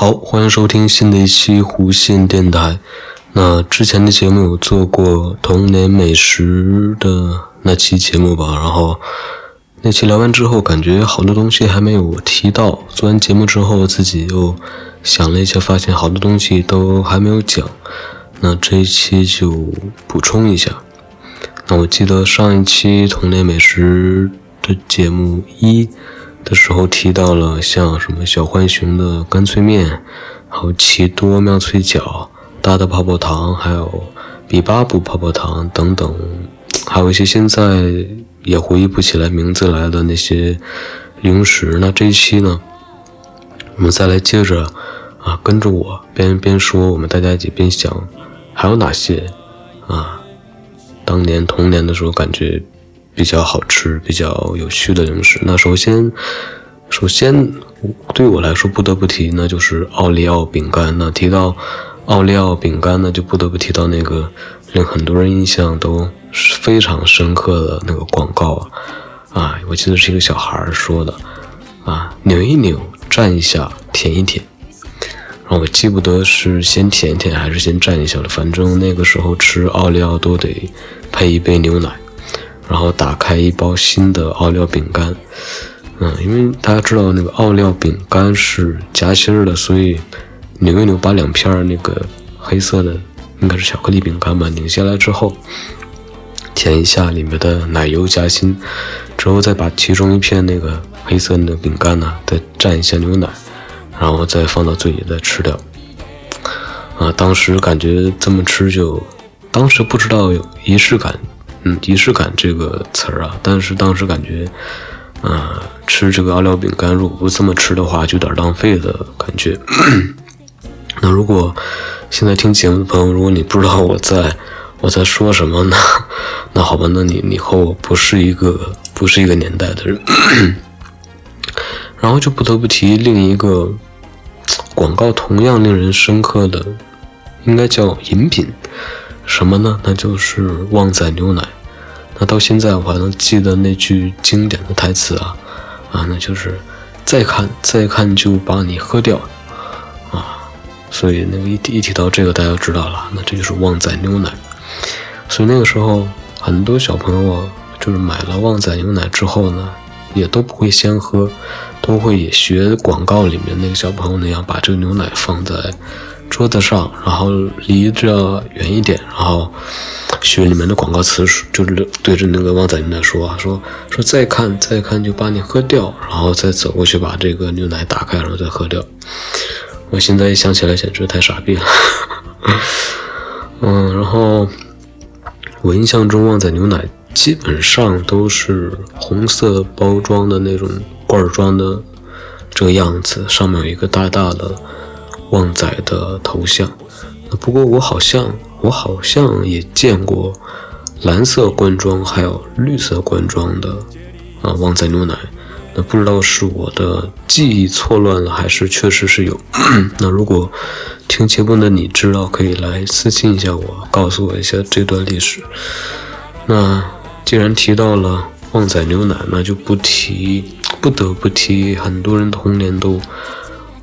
好，欢迎收听新的一期弧线电台。那之前的节目有做过童年美食的那期节目吧，然后那期聊完之后，感觉好多东西还没有提到。做完节目之后，自己又想了一下，发现好多东西都还没有讲。那这一期就补充一下。那我记得上一期童年美食的节目一。的时候提到了像什么小浣熊的干脆面，还有奇多妙脆角、大的泡泡糖，还有比巴布泡泡糖等等，还有一些现在也回忆不起来名字来的那些零食。那这一期呢，我们再来接着啊，跟着我边边说，我们大家一起边想，还有哪些啊，当年童年的时候感觉。比较好吃、比较有趣的零食。那首先，首先对我来说不得不提，那就是奥利奥饼干。那提到奥利奥饼干呢，就不得不提到那个令很多人印象都非常深刻的那个广告啊！啊，我记得是一个小孩说的啊，扭一扭，蘸一下，舔一舔。然后我记不得是先舔一舔还是先蘸一下了，反正那个时候吃奥利奥都得配一杯牛奶。然后打开一包新的奥利奥饼干，嗯，因为大家知道那个奥利奥饼干是夹心的，所以扭一扭，把两片那个黑色的应该是巧克力饼干吧，拧下来之后，舔一下里面的奶油夹心，之后再把其中一片那个黑色的饼干呢，再蘸一下牛奶，然后再放到嘴里再吃掉。啊，当时感觉这么吃就，当时不知道有仪式感。嗯，仪式感这个词儿啊，但是当时感觉，嗯，吃这个奥利奥饼干，如果不这么吃的话，就有点浪费的感觉。那如果现在听节目的朋友，如果你不知道我在我在说什么呢？那好吧，那你你和我不是一个不是一个年代的人。然后就不得不提另一个广告，同样令人深刻的，应该叫饮品。什么呢？那就是旺仔牛奶。那到现在我还能记得那句经典的台词啊啊，那就是再看再看就把你喝掉啊。所以那个一一提到这个，大家就知道了，那这就是旺仔牛奶。所以那个时候很多小朋友，就是买了旺仔牛奶之后呢，也都不会先喝，都会也学广告里面那个小朋友那样，把这个牛奶放在。桌子上，然后离着远一点，然后学里面的广告词，就是对着那个旺仔牛奶说，说说再看再看就把你喝掉，然后再走过去把这个牛奶打开，然后再喝掉。我现在一想起来简直太傻逼了。嗯，然后我印象中旺仔牛奶基本上都是红色包装的那种罐装的这个样子，上面有一个大大的。旺仔的头像，不过我好像我好像也见过蓝色罐装还有绿色罐装的啊旺仔牛奶，那不知道是我的记忆错乱了还是确实是有。那如果听节目的你知道，可以来私信一下我，告诉我一下这段历史。那既然提到了旺仔牛奶，那就不提不得不提很多人童年都。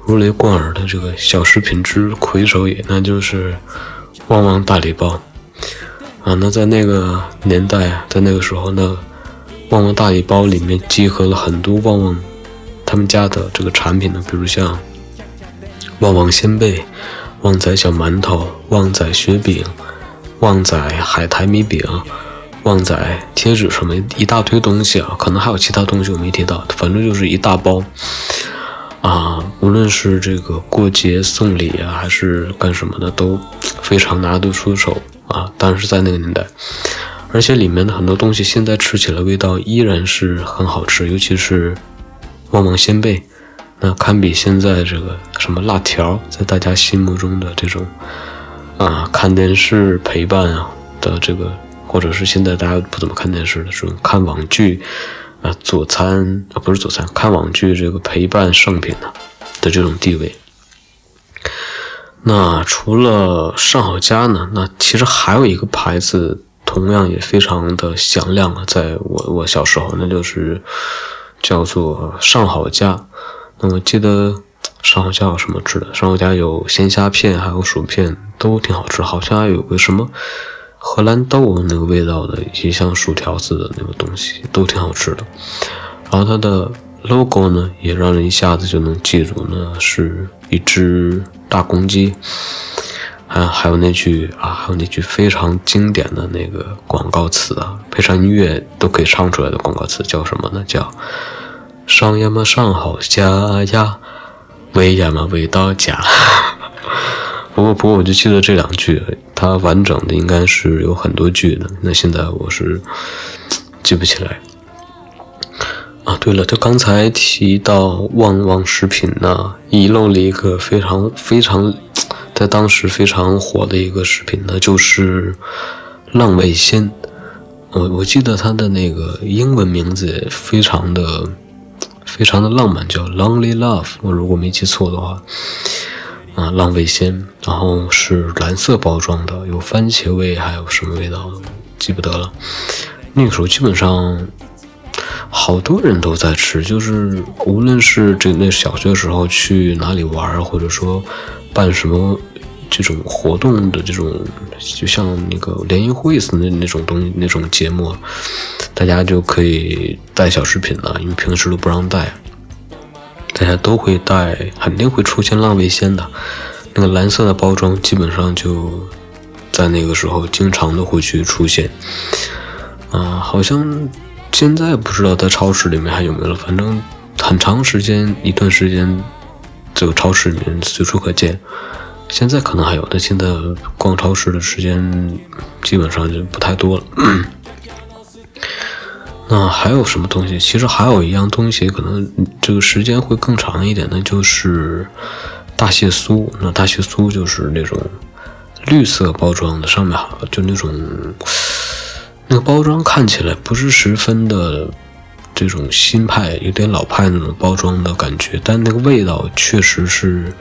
如雷贯耳的这个小食品之魁首也，那就是旺旺大礼包啊！那在那个年代，在那个时候，那旺旺大礼包里面集合了很多旺旺他们家的这个产品呢，比如像旺旺仙贝、旺仔小馒头、旺仔雪饼、旺仔海苔米饼、旺仔贴纸什么一大堆东西啊，可能还有其他东西我没提到，反正就是一大包。啊，无论是这个过节送礼啊，还是干什么的，都非常拿得出手啊。当时在那个年代，而且里面的很多东西，现在吃起来味道依然是很好吃，尤其是旺旺仙贝，那堪比现在这个什么辣条，在大家心目中的这种啊，看电视陪伴啊的这个，或者是现在大家不怎么看电视的这种看网剧。啊，佐餐啊，不是佐餐，看网剧这个陪伴圣品呢的这种地位。那除了上好佳呢，那其实还有一个牌子，同样也非常的响亮啊，在我我小时候，那就是叫做上好佳。那我记得上好佳有什么吃的？上好佳有鲜虾片，还有薯片，都挺好吃。好像还有个什么荷兰豆那个味道的，一些像薯条似的那个东西，都挺好吃的。然后它的 logo 呢，也让人一下子就能记住，呢，是一只大公鸡。还还有那句啊，还有那句非常经典的那个广告词啊，配上音乐都可以唱出来的广告词叫什么呢？叫“上呀嘛上好家呀，味呀嘛味道佳”。不过不过我就记得这两句，它完整的应该是有很多句的，那现在我是记不起来。啊，对了，就刚才提到旺旺食品呢，遗漏了一个非常非常。在当时非常火的一个视频呢，就是浪味仙。我我记得它的那个英文名字也非常的非常的浪漫，叫 Lonely Love。我如果没记错的话，啊，浪味仙，然后是蓝色包装的，有番茄味，还有什么味道记不得了。那个时候基本上好多人都在吃，就是无论是这那小学时候去哪里玩，或者说。办什么这种活动的这种，就像那个联谊会似的那种东西那种节目，大家就可以带小食品了，因为平时都不让带。大家都会带，肯定会出现浪味仙的，那个蓝色的包装基本上就在那个时候经常的会去出现。啊，好像现在不知道在超市里面还有没有了，反正很长时间一段时间。这个超市里面随处可见，现在可能还有，但现在逛超市的时间基本上就不太多了。那还有什么东西？其实还有一样东西，可能这个时间会更长一点的，就是大蟹酥。那大蟹酥就是那种绿色包装的，上面好就那种那个包装看起来不是十分的。这种新派有点老派那种包装的感觉，但那个味道确实是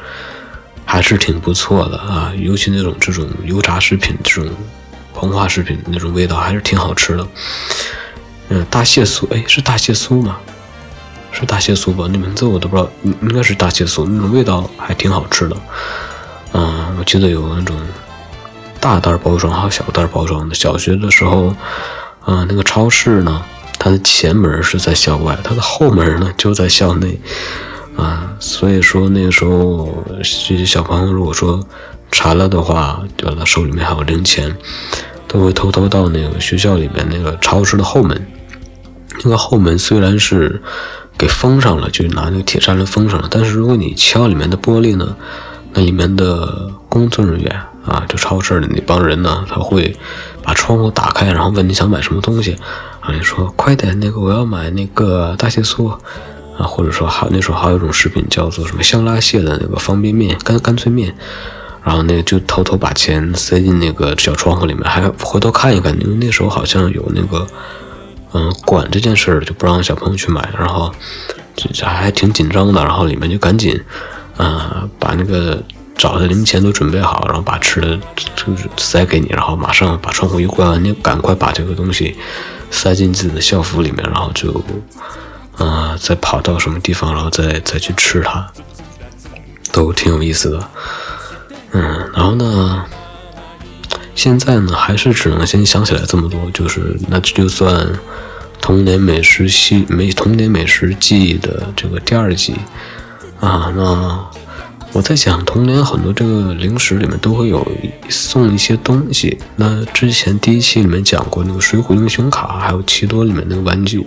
还是挺不错的啊！尤其那种这种油炸食品、这种膨化食品那种味道还是挺好吃的。嗯，大蟹酥，哎，是大蟹酥吗？是大蟹酥吧？那名字我都不知道，应该是大蟹酥，那种味道还挺好吃的。嗯，我记得有那种大袋包装还有小袋包装的。小学的时候，嗯，那个超市呢。它的前门是在校外，它的后门呢就在校内，啊，所以说那个时候这些小朋友如果说馋了的话，对吧？他手里面还有零钱，都会偷偷到那个学校里面那个超市的后门。那个后门虽然是给封上了，就拿那个铁栅栏封上了，但是如果你敲里面的玻璃呢，那里面的工作人员啊，就超市的那帮人呢，他会把窗户打开，然后问你想买什么东西。啊你说快点，那个我要买那个大蟹酥啊，或者说还那时候还有一种食品叫做什么香辣蟹的那个方便面、干干脆面，然后那个就偷偷把钱塞进那个小窗户里面，还回头看一看，因为那时候好像有那个嗯管这件事儿，就不让小朋友去买，然后这这还挺紧张的，然后里面就赶紧啊把那个找的零钱都准备好，然后把吃的就是塞给你，然后马上把窗户一关，你赶快把这个东西。塞进自己的校服里面，然后就，啊，再跑到什么地方，然后再再去吃它，都挺有意思的。嗯，然后呢，现在呢，还是只能先想起来这么多，就是那这就算童年美食系美童年美食记忆的这个第二季啊，那。我在想，童年很多这个零食里面都会有送一些东西。那之前第一期里面讲过那个水浒英雄卡，还有奇多里面那个玩具，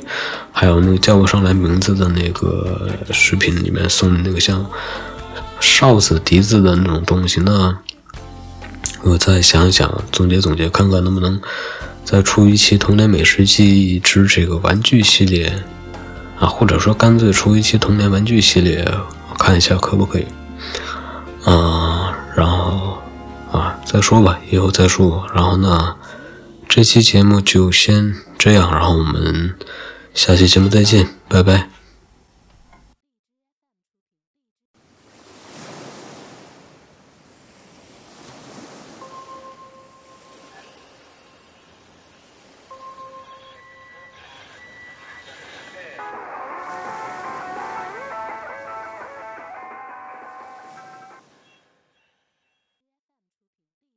还有那个叫不上来名字的那个食品里面送的那个像哨子、笛子的那种东西。那我再想想，总结总结，看看能不能再出一期童年美食记忆之这个玩具系列啊，或者说干脆出一期童年玩具系列，我看一下可不可以。嗯，然后啊，再说吧，以后再说。然后呢，这期节目就先这样，然后我们下期节目再见，拜拜。